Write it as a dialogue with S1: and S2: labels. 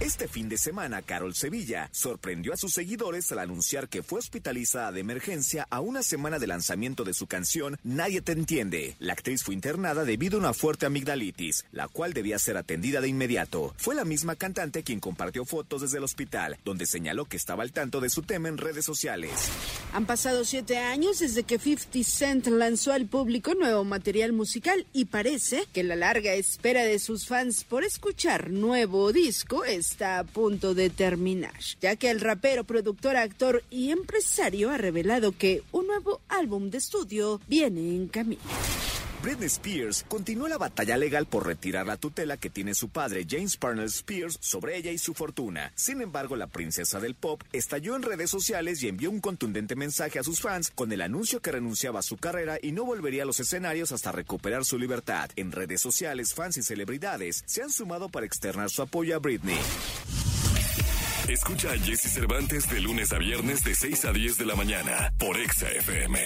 S1: Este fin de semana, Carol Sevilla sorprendió a sus seguidores al anunciar que fue hospitalizada de emergencia a una semana de lanzamiento de su canción Nadie te entiende. La actriz fue internada debido a una fuerte amigdalitis, la cual debía ser atendida de inmediato. Fue la misma cantante quien compartió fotos desde el hospital, donde señaló que estaba al tanto de su tema en redes sociales.
S2: Han pasado siete años desde que 50 Cent lanzó al público nuevo material musical y parece que la larga espera de sus fans por escuchar nuevo disco es está a punto de terminar, ya que el rapero, productor, actor y empresario ha revelado que un nuevo álbum de estudio viene en camino.
S1: Britney Spears continuó la batalla legal por retirar la tutela que tiene su padre James Parnell Spears sobre ella y su fortuna. Sin embargo, la princesa del pop estalló en redes sociales y envió un contundente mensaje a sus fans con el anuncio que renunciaba a su carrera y no volvería a los escenarios hasta recuperar su libertad. En redes sociales, fans y celebridades se han sumado para externar su apoyo a Britney.
S3: Escucha a Jesse Cervantes de lunes a viernes de 6 a 10 de la mañana por Exa FM.